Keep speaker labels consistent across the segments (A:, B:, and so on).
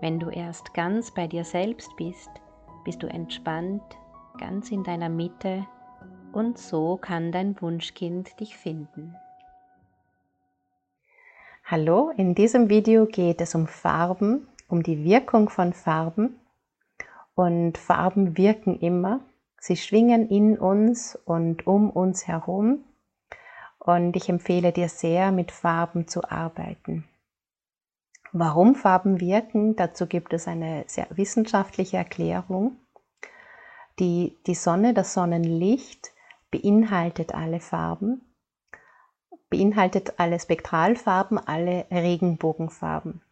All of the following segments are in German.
A: Wenn du erst ganz bei dir selbst bist, bist du entspannt, ganz in deiner Mitte und so kann dein Wunschkind dich finden.
B: Hallo, in diesem Video geht es um Farben, um die Wirkung von Farben. Und Farben wirken immer. Sie schwingen in uns und um uns herum. Und ich empfehle dir sehr, mit Farben zu arbeiten. Warum Farben wirken, dazu gibt es eine sehr wissenschaftliche Erklärung. Die, die Sonne, das Sonnenlicht beinhaltet alle Farben, beinhaltet alle Spektralfarben, alle Regenbogenfarben.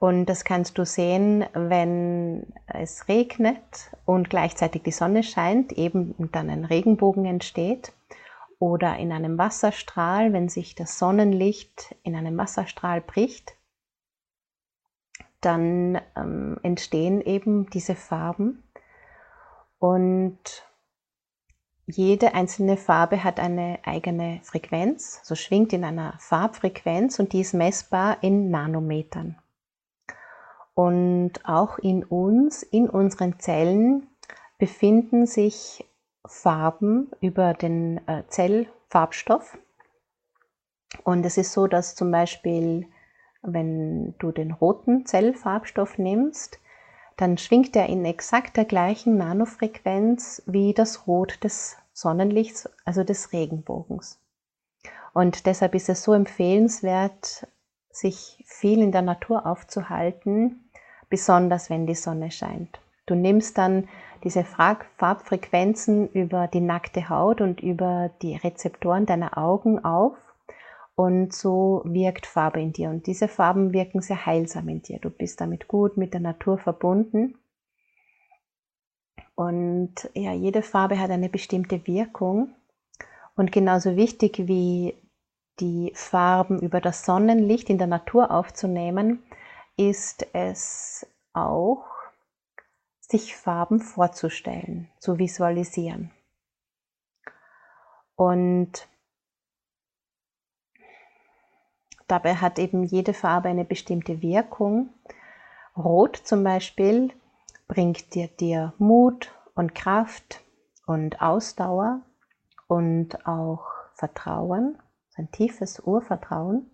B: Und das kannst du sehen, wenn es regnet und gleichzeitig die Sonne scheint, eben dann ein Regenbogen entsteht. Oder in einem Wasserstrahl, wenn sich das Sonnenlicht in einem Wasserstrahl bricht dann ähm, entstehen eben diese Farben und jede einzelne Farbe hat eine eigene Frequenz, so schwingt in einer Farbfrequenz und die ist messbar in Nanometern. Und auch in uns, in unseren Zellen befinden sich Farben über den äh, Zellfarbstoff. Und es ist so, dass zum Beispiel wenn du den roten Zellfarbstoff nimmst, dann schwingt er in exakt der gleichen Nanofrequenz wie das Rot des Sonnenlichts, also des Regenbogens. Und deshalb ist es so empfehlenswert, sich viel in der Natur aufzuhalten, besonders wenn die Sonne scheint. Du nimmst dann diese Farbfrequenzen über die nackte Haut und über die Rezeptoren deiner Augen auf und so wirkt Farbe in dir. Und diese Farben wirken sehr heilsam in dir. Du bist damit gut mit der Natur verbunden. Und ja, jede Farbe hat eine bestimmte Wirkung. Und genauso wichtig wie die Farben über das Sonnenlicht in der Natur aufzunehmen, ist es auch, sich Farben vorzustellen, zu visualisieren. Und Dabei hat eben jede Farbe eine bestimmte Wirkung. Rot zum Beispiel bringt dir, dir Mut und Kraft und Ausdauer und auch Vertrauen, ein tiefes Urvertrauen.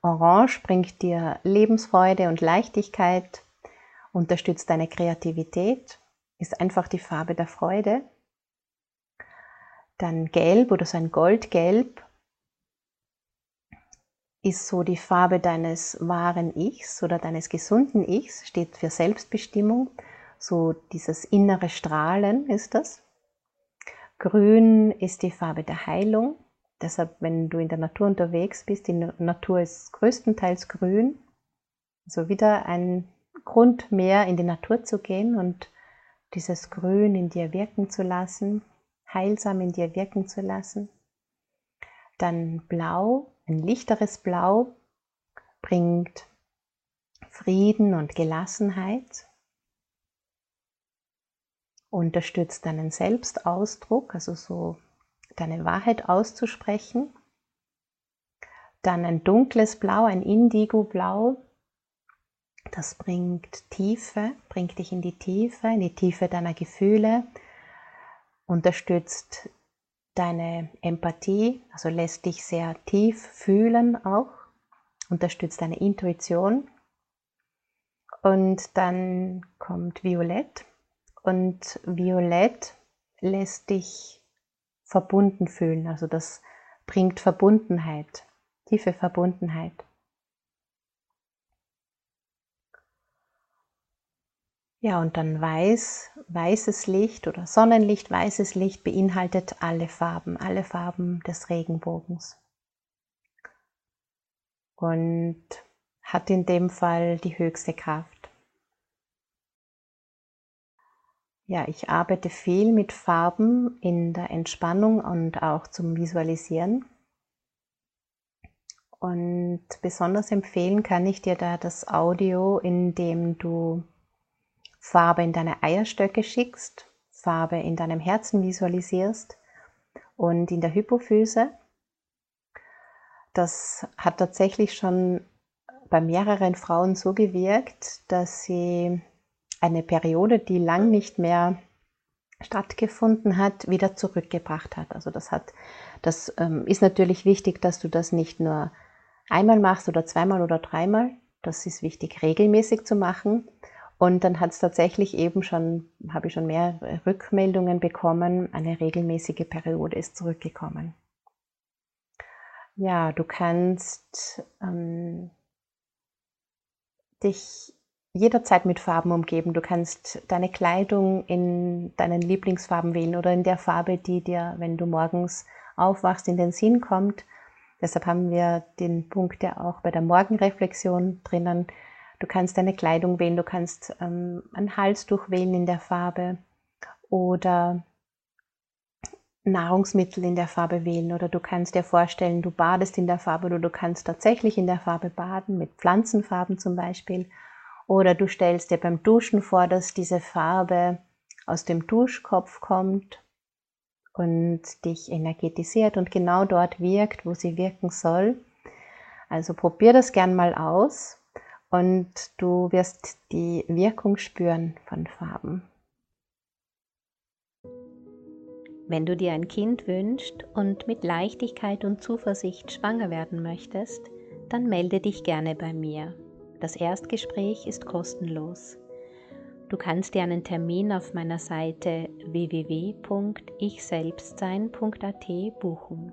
B: Orange bringt dir Lebensfreude und Leichtigkeit, unterstützt deine Kreativität, ist einfach die Farbe der Freude. Dann Gelb oder so ein Goldgelb ist so die Farbe deines wahren Ichs oder deines gesunden Ichs, steht für Selbstbestimmung. So dieses innere Strahlen ist das. Grün ist die Farbe der Heilung. Deshalb, wenn du in der Natur unterwegs bist, die Natur ist größtenteils grün. Also wieder ein Grund mehr in die Natur zu gehen und dieses Grün in dir wirken zu lassen, heilsam in dir wirken zu lassen. Dann Blau ein lichteres Blau bringt Frieden und Gelassenheit, unterstützt deinen Selbstausdruck, also so deine Wahrheit auszusprechen. Dann ein dunkles Blau, ein Indigo-Blau, das bringt Tiefe, bringt dich in die Tiefe, in die Tiefe deiner Gefühle, unterstützt deine Empathie, also lässt dich sehr tief fühlen auch, unterstützt deine Intuition. Und dann kommt Violett und Violett lässt dich verbunden fühlen, also das bringt Verbundenheit, tiefe Verbundenheit. Ja, und dann weiß, weißes Licht oder Sonnenlicht, weißes Licht beinhaltet alle Farben, alle Farben des Regenbogens. Und hat in dem Fall die höchste Kraft. Ja, ich arbeite viel mit Farben in der Entspannung und auch zum Visualisieren. Und besonders empfehlen kann ich dir da das Audio, in dem du Farbe in deine Eierstöcke schickst, Farbe in deinem Herzen visualisierst und in der Hypophyse. Das hat tatsächlich schon bei mehreren Frauen so gewirkt, dass sie eine Periode, die lang nicht mehr stattgefunden hat, wieder zurückgebracht hat. Also das hat, das ähm, ist natürlich wichtig, dass du das nicht nur einmal machst oder zweimal oder dreimal. Das ist wichtig, regelmäßig zu machen. Und dann hat es tatsächlich eben schon, habe ich schon mehr Rückmeldungen bekommen, eine regelmäßige Periode ist zurückgekommen. Ja, du kannst ähm, dich jederzeit mit Farben umgeben. Du kannst deine Kleidung in deinen Lieblingsfarben wählen oder in der Farbe, die dir, wenn du morgens aufwachst, in den Sinn kommt. Deshalb haben wir den Punkt ja auch bei der Morgenreflexion drinnen. Du kannst deine Kleidung wählen, du kannst ähm, ein Halstuch wählen in der Farbe oder Nahrungsmittel in der Farbe wählen oder du kannst dir vorstellen, du badest in der Farbe oder du kannst tatsächlich in der Farbe baden, mit Pflanzenfarben zum Beispiel. Oder du stellst dir beim Duschen vor, dass diese Farbe aus dem Duschkopf kommt und dich energetisiert und genau dort wirkt, wo sie wirken soll. Also probier das gern mal aus und du wirst die Wirkung spüren von Farben.
A: Wenn du dir ein Kind wünschst und mit Leichtigkeit und Zuversicht schwanger werden möchtest, dann melde dich gerne bei mir. Das Erstgespräch ist kostenlos. Du kannst dir einen Termin auf meiner Seite www.ichselbstsein.at buchen.